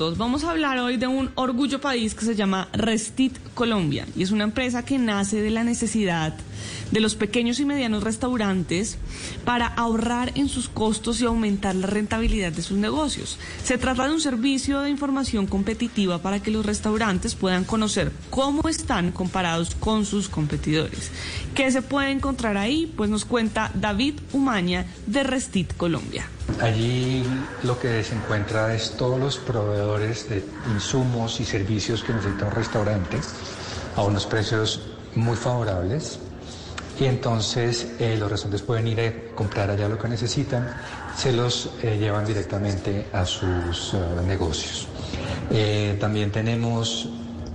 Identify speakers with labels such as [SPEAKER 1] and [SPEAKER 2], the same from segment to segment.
[SPEAKER 1] Vamos a hablar hoy de un orgullo país que se llama Restit Colombia y es una empresa que nace de la necesidad de los pequeños y medianos restaurantes para ahorrar en sus costos y aumentar la rentabilidad de sus negocios. Se trata de un servicio de información competitiva para que los restaurantes puedan conocer cómo están comparados con sus competidores. ¿Qué se puede encontrar ahí? Pues nos cuenta David Umaña de Restit Colombia.
[SPEAKER 2] Allí lo que se encuentra es todos los proveedores de insumos y servicios que necesita un restaurante a unos precios muy favorables y entonces eh, los restaurantes pueden ir a comprar allá lo que necesitan, se los eh, llevan directamente a sus uh, negocios. Eh, también tenemos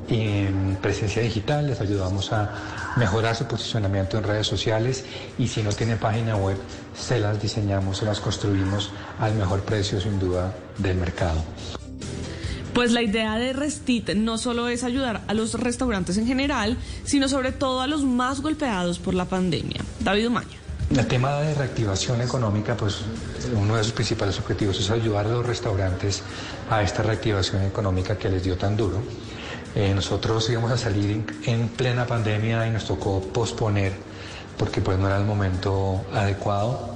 [SPEAKER 2] en presencia digital, les ayudamos a mejorar su posicionamiento en redes sociales y si no tienen página web, se las diseñamos, se las construimos al mejor precio sin duda del mercado.
[SPEAKER 1] Pues la idea de Restit no solo es ayudar a los restaurantes en general, sino sobre todo a los más golpeados por la pandemia. David Umaña.
[SPEAKER 2] El tema de reactivación económica, pues uno de sus principales objetivos es ayudar a los restaurantes a esta reactivación económica que les dio tan duro. Eh, nosotros íbamos a salir en, en, plena pandemia y nos tocó posponer porque pues no era el momento adecuado.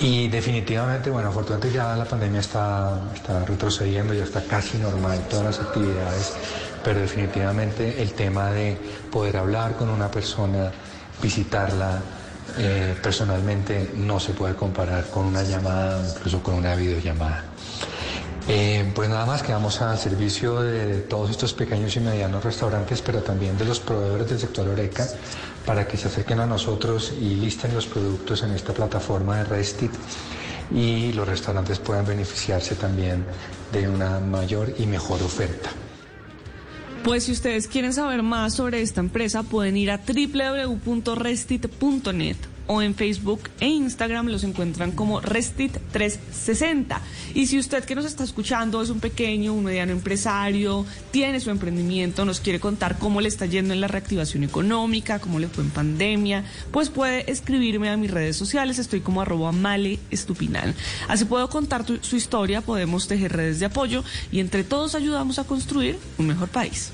[SPEAKER 2] Y definitivamente, bueno, afortunadamente ya la pandemia está, está retrocediendo, ya está casi normal todas las actividades, pero definitivamente el tema de poder hablar con una persona, visitarla, eh, personalmente no se puede comparar con una llamada, incluso con una videollamada. Eh, pues nada más quedamos al servicio de todos estos pequeños y medianos restaurantes, pero también de los proveedores del sector Oreca, para que se acerquen a nosotros y listen los productos en esta plataforma de Restit y los restaurantes puedan beneficiarse también de una mayor y mejor oferta.
[SPEAKER 1] Pues si ustedes quieren saber más sobre esta empresa, pueden ir a www.restit.net o en Facebook e Instagram los encuentran como Restit360. Y si usted que nos está escuchando es un pequeño, un mediano empresario, tiene su emprendimiento, nos quiere contar cómo le está yendo en la reactivación económica, cómo le fue en pandemia, pues puede escribirme a mis redes sociales, estoy como arroba male estupinal. Así puedo contar tu, su historia, podemos tejer redes de apoyo y entre todos ayudamos a construir un mejor país.